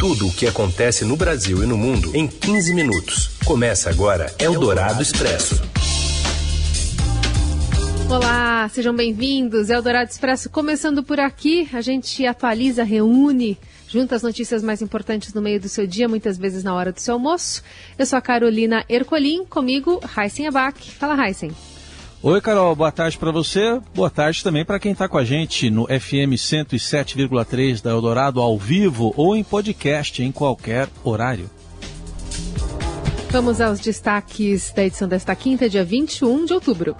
Tudo o que acontece no Brasil e no mundo em 15 minutos. Começa agora Eldorado Expresso. Olá, sejam bem-vindos. Eldorado Expresso começando por aqui. A gente atualiza, reúne, junta as notícias mais importantes no meio do seu dia, muitas vezes na hora do seu almoço. Eu sou a Carolina Ercolim, comigo, Heisen Abac. Fala, Heisen. Oi, Carol, boa tarde para você. Boa tarde também para quem está com a gente no FM 107,3 da Eldorado ao vivo ou em podcast em qualquer horário. Vamos aos destaques da edição desta quinta, dia 21 de outubro.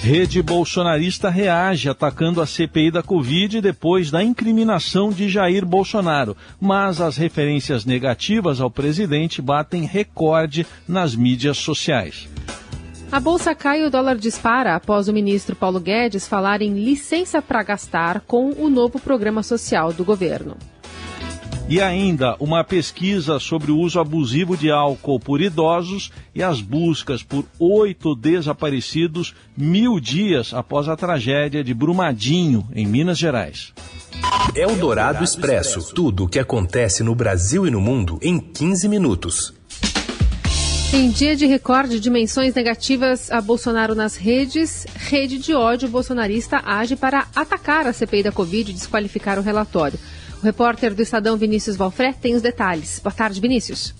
Rede bolsonarista reage atacando a CPI da Covid depois da incriminação de Jair Bolsonaro. Mas as referências negativas ao presidente batem recorde nas mídias sociais. A bolsa cai e o dólar dispara após o ministro Paulo Guedes falar em licença para gastar com o novo programa social do governo. E ainda uma pesquisa sobre o uso abusivo de álcool por idosos e as buscas por oito desaparecidos mil dias após a tragédia de Brumadinho, em Minas Gerais. É o Dourado Expresso tudo o que acontece no Brasil e no mundo em 15 minutos. Em dia de recorde de menções negativas a Bolsonaro nas redes, rede de ódio bolsonarista age para atacar a CPI da Covid e desqualificar o relatório. O repórter do Estadão Vinícius Valfré tem os detalhes. Boa tarde, Vinícius.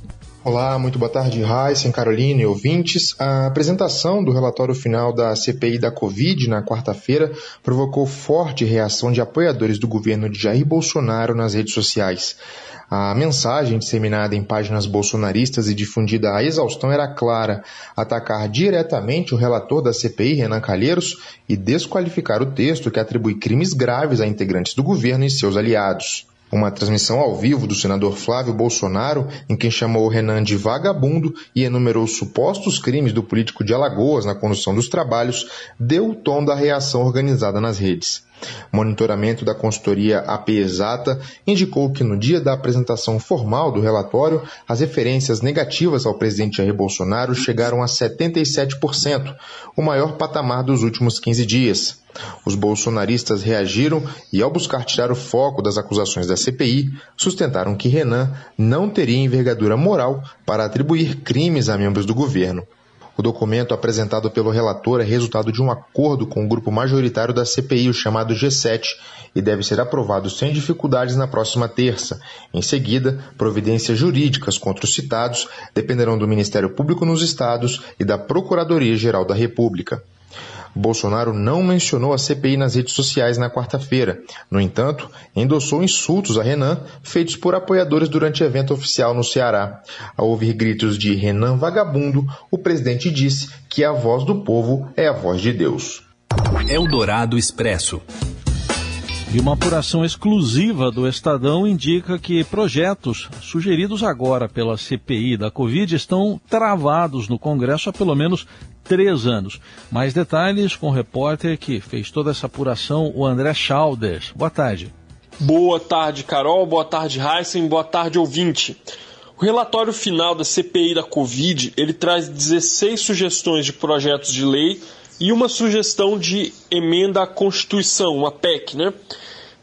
Olá, muito boa tarde, Raíssen, Caroline e ouvintes. A apresentação do relatório final da CPI da Covid na quarta-feira provocou forte reação de apoiadores do governo de Jair Bolsonaro nas redes sociais. A mensagem disseminada em páginas bolsonaristas e difundida à exaustão era clara: atacar diretamente o relator da CPI, Renan Calheiros, e desqualificar o texto que atribui crimes graves a integrantes do governo e seus aliados. Uma transmissão ao vivo do senador Flávio Bolsonaro, em quem chamou Renan de vagabundo e enumerou supostos crimes do político de Alagoas na condução dos trabalhos, deu o tom da reação organizada nas redes. Monitoramento da consultoria AP Exata indicou que no dia da apresentação formal do relatório, as referências negativas ao presidente Jair Bolsonaro chegaram a 77%, o maior patamar dos últimos 15 dias. Os bolsonaristas reagiram e, ao buscar tirar o foco das acusações da CPI, sustentaram que Renan não teria envergadura moral para atribuir crimes a membros do governo. O documento apresentado pelo relator é resultado de um acordo com o grupo majoritário da CPI, o chamado G7, e deve ser aprovado sem dificuldades na próxima terça. Em seguida, providências jurídicas contra os citados dependerão do Ministério Público nos estados e da Procuradoria-Geral da República. Bolsonaro não mencionou a CPI nas redes sociais na quarta-feira. No entanto, endossou insultos a Renan feitos por apoiadores durante evento oficial no Ceará. Ao ouvir gritos de Renan vagabundo, o presidente disse que a voz do povo é a voz de Deus. Eldorado Expresso. E uma apuração exclusiva do Estadão indica que projetos sugeridos agora pela CPI da Covid estão travados no Congresso há pelo menos três anos. Mais detalhes com o repórter que fez toda essa apuração, o André Schalders. Boa tarde. Boa tarde, Carol. Boa tarde, Heisen. Boa tarde, ouvinte. O relatório final da CPI da Covid, ele traz 16 sugestões de projetos de lei e uma sugestão de emenda à Constituição, uma PEC, né?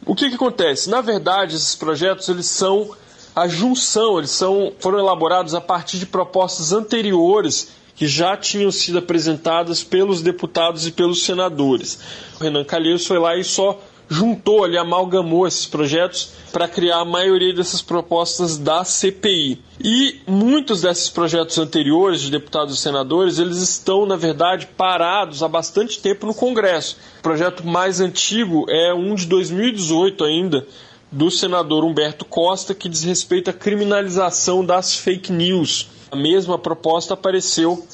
O que, que acontece? Na verdade, esses projetos eles são a junção, eles são, foram elaborados a partir de propostas anteriores que já tinham sido apresentadas pelos deputados e pelos senadores. O Renan Calheiros foi lá e só juntou ali, amalgamou esses projetos para criar a maioria dessas propostas da CPI. E muitos desses projetos anteriores de deputados e senadores, eles estão, na verdade, parados há bastante tempo no Congresso. O projeto mais antigo é um de 2018 ainda, do senador Humberto Costa, que diz respeito à criminalização das fake news. A mesma proposta apareceu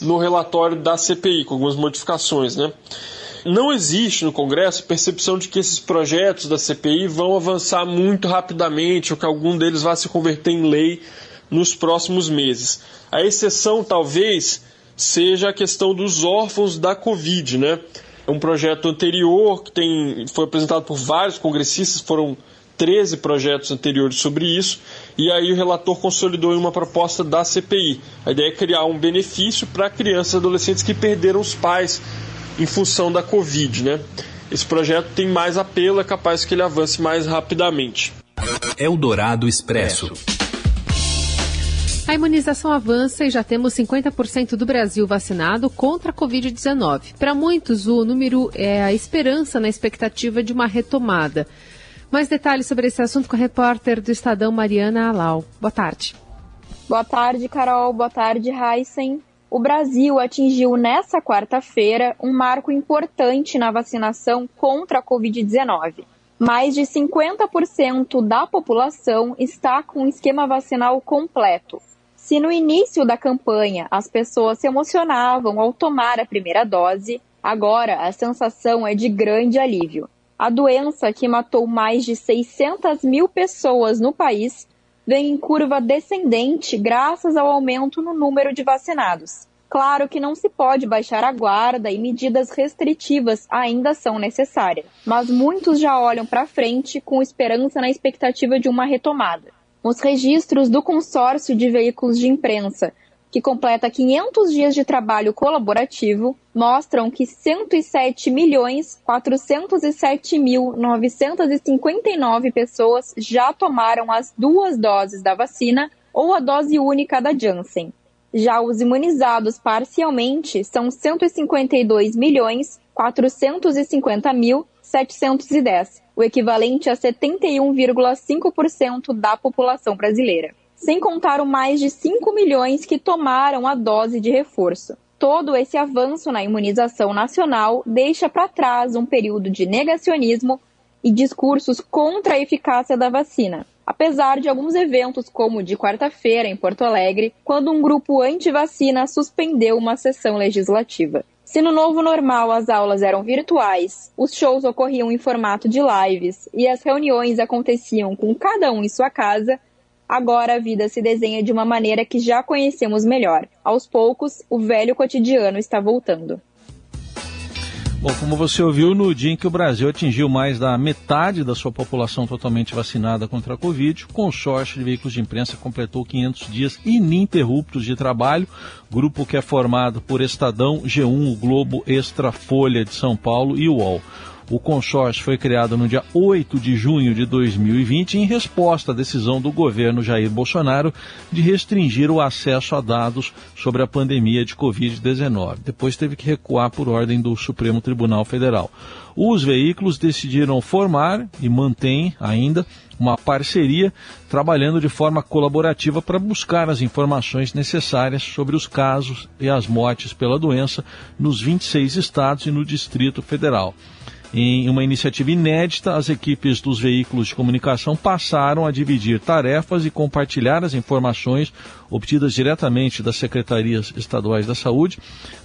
no relatório da CPI, com algumas modificações, né? Não existe no Congresso percepção de que esses projetos da CPI vão avançar muito rapidamente ou que algum deles vá se converter em lei nos próximos meses. A exceção, talvez, seja a questão dos órfãos da Covid, né? É um projeto anterior que tem, foi apresentado por vários congressistas, foram 13 projetos anteriores sobre isso, e aí o relator consolidou em uma proposta da CPI. A ideia é criar um benefício para crianças e adolescentes que perderam os pais em função da Covid. Né? Esse projeto tem mais apelo, é capaz que ele avance mais rapidamente. Eldorado Expresso. A imunização avança e já temos 50% do Brasil vacinado contra a Covid-19. Para muitos, o número é a esperança na expectativa de uma retomada. Mais detalhes sobre esse assunto com a repórter do Estadão, Mariana Alau. Boa tarde. Boa tarde, Carol. Boa tarde, Heisen. O Brasil atingiu nesta quarta-feira um marco importante na vacinação contra a Covid-19. Mais de 50% da população está com o esquema vacinal completo. Se no início da campanha as pessoas se emocionavam ao tomar a primeira dose, agora a sensação é de grande alívio. A doença que matou mais de 600 mil pessoas no país vem em curva descendente graças ao aumento no número de vacinados. Claro que não se pode baixar a guarda e medidas restritivas ainda são necessárias, mas muitos já olham para frente com esperança na expectativa de uma retomada. Os registros do consórcio de veículos de imprensa que completa 500 dias de trabalho colaborativo, mostram que 107 milhões 407 mil 959 pessoas já tomaram as duas doses da vacina ou a dose única da Janssen. Já os imunizados parcialmente são 152 milhões 450 mil 710, o equivalente a 71,5% da população brasileira sem contar o mais de 5 milhões que tomaram a dose de reforço. Todo esse avanço na imunização nacional deixa para trás um período de negacionismo e discursos contra a eficácia da vacina. Apesar de alguns eventos, como o de quarta-feira em Porto Alegre, quando um grupo anti-vacina suspendeu uma sessão legislativa. Se no novo normal as aulas eram virtuais, os shows ocorriam em formato de lives e as reuniões aconteciam com cada um em sua casa, Agora a vida se desenha de uma maneira que já conhecemos melhor. Aos poucos, o velho cotidiano está voltando. Bom, como você ouviu, no dia em que o Brasil atingiu mais da metade da sua população totalmente vacinada contra a Covid, o consórcio de veículos de imprensa completou 500 dias ininterruptos de trabalho. Grupo que é formado por Estadão, G1, o Globo, Extra, Folha de São Paulo e UOL. O consórcio foi criado no dia 8 de junho de 2020 em resposta à decisão do governo Jair Bolsonaro de restringir o acesso a dados sobre a pandemia de Covid-19. Depois teve que recuar por ordem do Supremo Tribunal Federal. Os veículos decidiram formar e mantém ainda uma parceria trabalhando de forma colaborativa para buscar as informações necessárias sobre os casos e as mortes pela doença nos 26 estados e no Distrito Federal. Em uma iniciativa inédita, as equipes dos veículos de comunicação passaram a dividir tarefas e compartilhar as informações obtidas diretamente das secretarias estaduais da saúde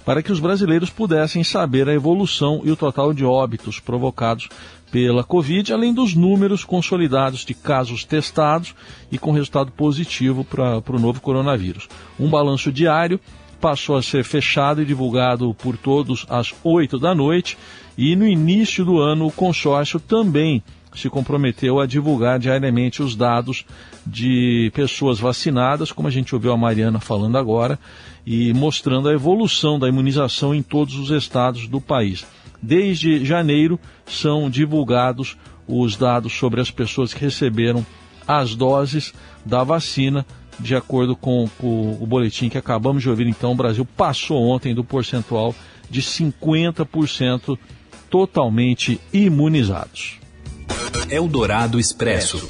para que os brasileiros pudessem saber a evolução e o total de óbitos provocados pela Covid, além dos números consolidados de casos testados e com resultado positivo para o novo coronavírus. Um balanço diário passou a ser fechado e divulgado por todos às 8 da noite e no início do ano o consórcio também se comprometeu a divulgar diariamente os dados de pessoas vacinadas, como a gente ouviu a Mariana falando agora, e mostrando a evolução da imunização em todos os estados do país. Desde janeiro são divulgados os dados sobre as pessoas que receberam as doses da vacina de acordo com, o boletim que acabamos de ouvir, então, o Brasil passou ontem do percentual de 50% totalmente imunizados. Eldorado Expresso.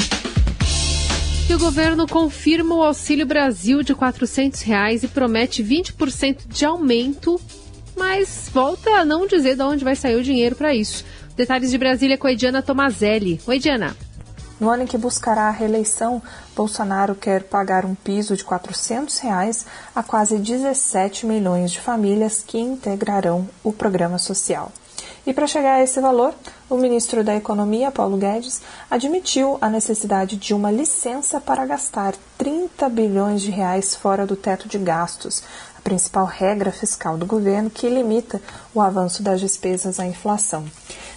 E o governo confirma o Auxílio Brasil de 400 reais e promete 20% de aumento, mas volta a não dizer de onde vai sair o dinheiro para isso. Detalhes de Brasília com a Ediana Tomazelli. Oi, Ediana. No ano em que buscará a reeleição, Bolsonaro quer pagar um piso de 400 reais a quase 17 milhões de famílias que integrarão o programa social. E para chegar a esse valor, o ministro da Economia, Paulo Guedes, admitiu a necessidade de uma licença para gastar 30 bilhões de reais fora do teto de gastos, a principal regra fiscal do governo que limita o avanço das despesas à inflação.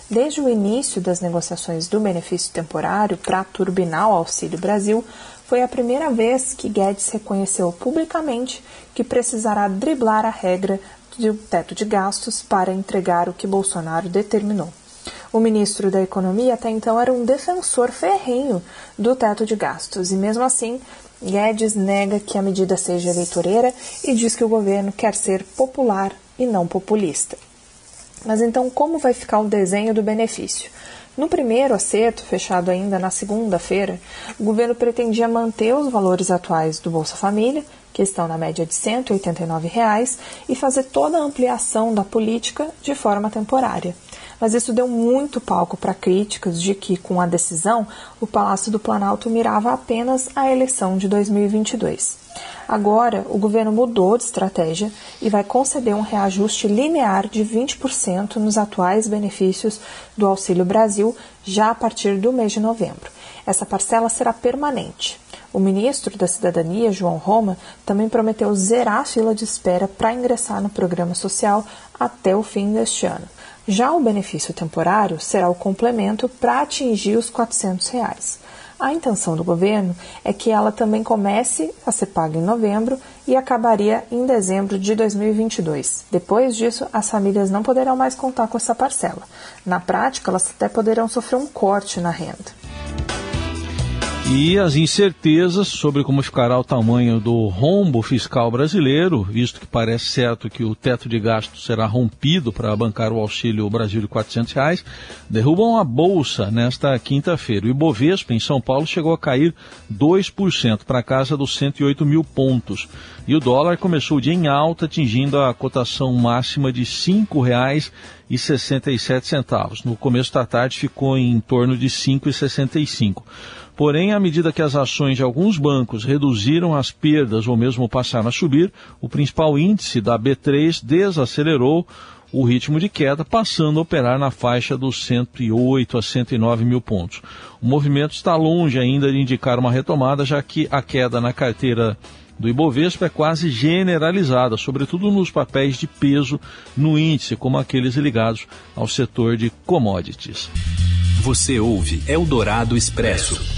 Desde o início das negociações do benefício temporário para turbinar o Auxílio Brasil, foi a primeira vez que Guedes reconheceu publicamente que precisará driblar a regra do teto de gastos para entregar o que Bolsonaro determinou. O ministro da Economia até então era um defensor ferrenho do teto de gastos e, mesmo assim, Guedes nega que a medida seja eleitoreira e diz que o governo quer ser popular e não populista. Mas então, como vai ficar o desenho do benefício? No primeiro acerto, fechado ainda na segunda-feira, o governo pretendia manter os valores atuais do Bolsa Família, que estão na média de 189 reais, e fazer toda a ampliação da política de forma temporária. Mas isso deu muito palco para críticas de que, com a decisão, o Palácio do Planalto mirava apenas a eleição de 2022. Agora, o governo mudou de estratégia e vai conceder um reajuste linear de 20% nos atuais benefícios do Auxílio Brasil já a partir do mês de novembro. Essa parcela será permanente. O ministro da Cidadania, João Roma, também prometeu zerar a fila de espera para ingressar no programa social até o fim deste ano. Já o benefício temporário será o complemento para atingir os 400 reais. A intenção do governo é que ela também comece a ser paga em novembro e acabaria em dezembro de 2022. Depois disso, as famílias não poderão mais contar com essa parcela. Na prática, elas até poderão sofrer um corte na renda e as incertezas sobre como ficará o tamanho do rombo fiscal brasileiro, visto que parece certo que o teto de gasto será rompido para bancar o Auxílio Brasil de 400 reais, derrubam a bolsa nesta quinta-feira. O Ibovespa, em São Paulo, chegou a cair 2% para casa dos 108 mil pontos. E o dólar começou o dia em alta, atingindo a cotação máxima de R$ 5,67. No começo da tarde ficou em torno de R$ 5,65. Porém, à medida que as ações de alguns bancos reduziram as perdas ou mesmo passaram a subir, o principal índice da B3 desacelerou o ritmo de queda, passando a operar na faixa dos 108 a 109 mil pontos. O movimento está longe ainda de indicar uma retomada, já que a queda na carteira do Ibovespa é quase generalizada, sobretudo nos papéis de peso no índice, como aqueles ligados ao setor de commodities. Você ouve Eldorado Expresso.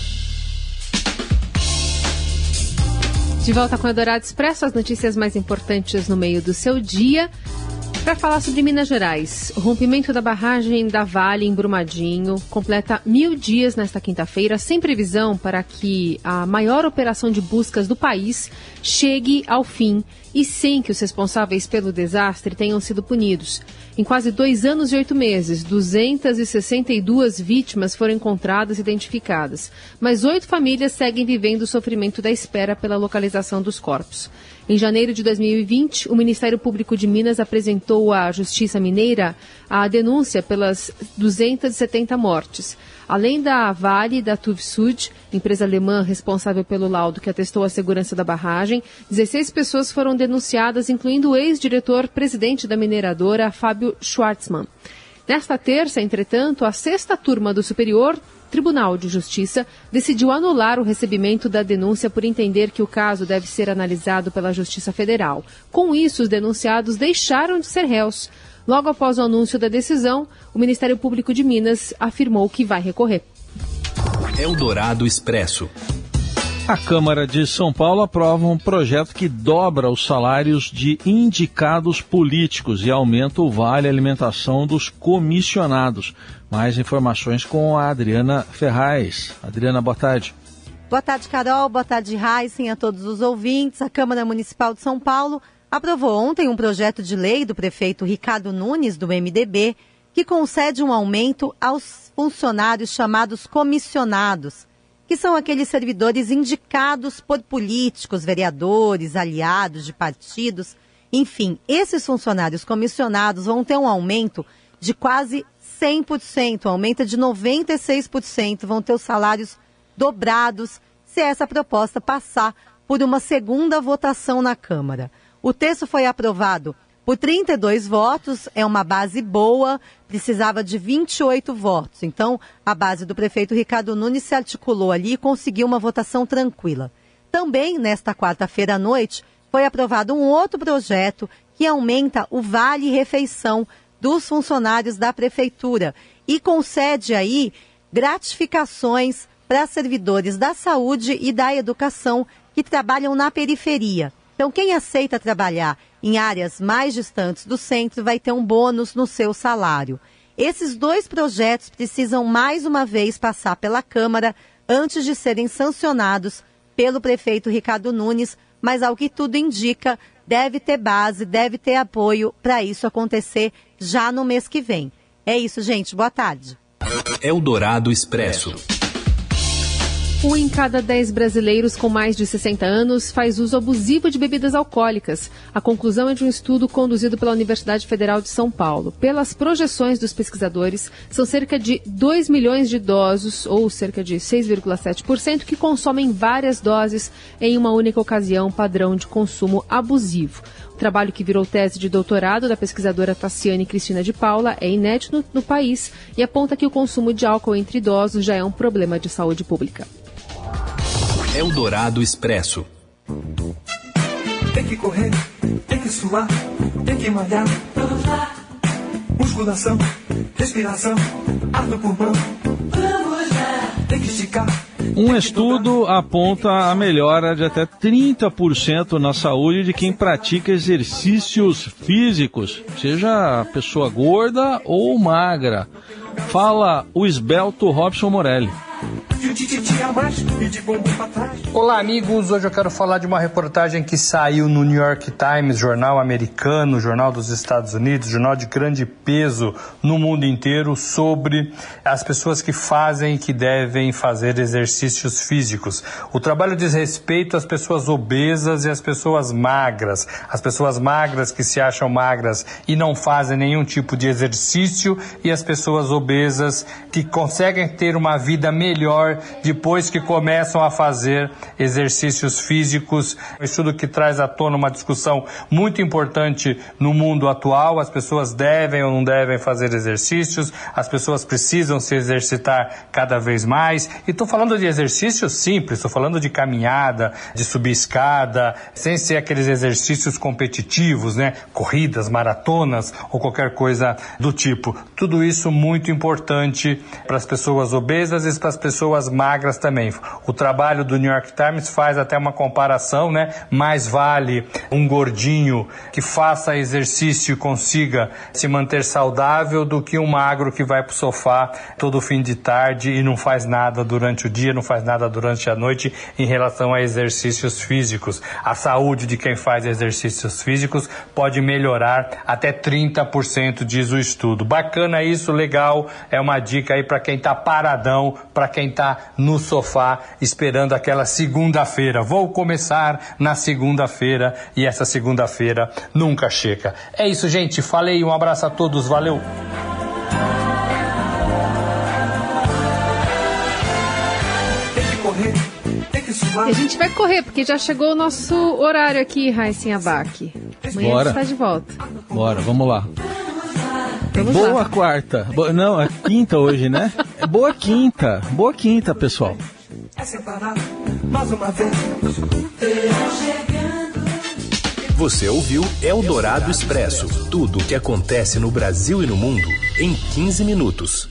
De volta com o Eldorado Expresso, as notícias mais importantes no meio do seu dia. Para falar sobre Minas Gerais, o rompimento da barragem da Vale em Brumadinho completa mil dias nesta quinta-feira, sem previsão para que a maior operação de buscas do país chegue ao fim e sem que os responsáveis pelo desastre tenham sido punidos. Em quase dois anos e oito meses, 262 vítimas foram encontradas e identificadas, mas oito famílias seguem vivendo o sofrimento da espera pela localização dos corpos. Em janeiro de 2020, o Ministério Público de Minas apresentou à Justiça Mineira a denúncia pelas 270 mortes. Além da Vale e da Tuvsud, empresa alemã responsável pelo laudo que atestou a segurança da barragem, 16 pessoas foram denunciadas, incluindo o ex-diretor-presidente da mineradora, Fábio Schwartzmann. Nesta terça, entretanto, a sexta turma do Superior Tribunal de Justiça decidiu anular o recebimento da denúncia por entender que o caso deve ser analisado pela Justiça Federal. Com isso, os denunciados deixaram de ser réus. Logo após o anúncio da decisão, o Ministério Público de Minas afirmou que vai recorrer. Expresso. A Câmara de São Paulo aprova um projeto que dobra os salários de indicados políticos e aumenta o vale alimentação dos comissionados. Mais informações com a Adriana Ferraz. Adriana, boa tarde. Boa tarde, Carol. Boa tarde, Heisen, a todos os ouvintes. A Câmara Municipal de São Paulo aprovou ontem um projeto de lei do prefeito Ricardo Nunes, do MDB, que concede um aumento aos funcionários chamados comissionados que são aqueles servidores indicados por políticos, vereadores, aliados de partidos. Enfim, esses funcionários comissionados vão ter um aumento de quase 100%, aumenta de 96%, vão ter os salários dobrados se essa proposta passar por uma segunda votação na Câmara. O texto foi aprovado por 32 votos, é uma base boa, precisava de 28 votos. Então, a base do prefeito Ricardo Nunes se articulou ali e conseguiu uma votação tranquila. Também, nesta quarta-feira à noite, foi aprovado um outro projeto que aumenta o vale refeição dos funcionários da prefeitura e concede aí gratificações para servidores da saúde e da educação que trabalham na periferia. Então, quem aceita trabalhar em áreas mais distantes do centro vai ter um bônus no seu salário. Esses dois projetos precisam mais uma vez passar pela Câmara antes de serem sancionados pelo prefeito Ricardo Nunes, mas ao que tudo indica, deve ter base, deve ter apoio para isso acontecer já no mês que vem. É isso, gente. Boa tarde. Eldorado Expresso. Um em cada dez brasileiros com mais de 60 anos faz uso abusivo de bebidas alcoólicas. A conclusão é de um estudo conduzido pela Universidade Federal de São Paulo. Pelas projeções dos pesquisadores, são cerca de 2 milhões de idosos, ou cerca de 6,7%, que consomem várias doses em uma única ocasião, padrão de consumo abusivo. O trabalho que virou tese de doutorado da pesquisadora Tassiane Cristina de Paula é inédito no, no país e aponta que o consumo de álcool entre idosos já é um problema de saúde pública. Eldorado Expresso. Tem que correr, tem que suar, tem que malhar. Vamos lá. Musculação, respiração, ar no pulmão. Vamos lá. Tem que esticar. Um estudo aponta a melhora de até 30% na saúde de quem pratica exercícios físicos, seja pessoa gorda ou magra. Fala o esbelto Robson Morelli. Olá, amigos. Hoje eu quero falar de uma reportagem que saiu no New York Times, jornal americano, jornal dos Estados Unidos, jornal de grande peso no mundo inteiro, sobre as pessoas que fazem e que devem fazer exercícios físicos. O trabalho diz respeito às pessoas obesas e às pessoas magras. As pessoas magras que se acham magras e não fazem nenhum tipo de exercício, e as pessoas obesas que conseguem ter uma vida melhor melhor depois que começam a fazer exercícios físicos. Um estudo que traz à tona uma discussão muito importante no mundo atual. As pessoas devem ou não devem fazer exercícios, as pessoas precisam se exercitar cada vez mais. E estou falando de exercícios simples, estou falando de caminhada, de subir escada, sem ser aqueles exercícios competitivos, né? Corridas, maratonas ou qualquer coisa do tipo. Tudo isso muito importante para as pessoas obesas e para as pessoas magras também. O trabalho do New York Times faz até uma comparação, né? Mais vale um gordinho que faça exercício e consiga se manter saudável do que um magro que vai para o sofá todo fim de tarde e não faz nada durante o dia, não faz nada durante a noite em relação a exercícios físicos. A saúde de quem faz exercícios físicos pode melhorar até 30%, diz o estudo. Bacana isso, legal. É uma dica aí para quem está paradão, para quem está no sofá esperando aquela segunda-feira. Vou começar na segunda-feira e essa segunda-feira nunca chega. É isso, gente. Falei. Um abraço a todos. Valeu. E a gente vai correr, porque já chegou o nosso horário aqui, Raíssen Abac. Amanhã Bora. a gente está de volta. Bora, vamos lá. Vamos Boa lá. quarta. Bo- Não, é quinta hoje, né? É boa quinta. Boa quinta, pessoal. É separar mais uma vez. Você ouviu Eldorado Expresso tudo o que acontece no Brasil e no mundo em 15 minutos.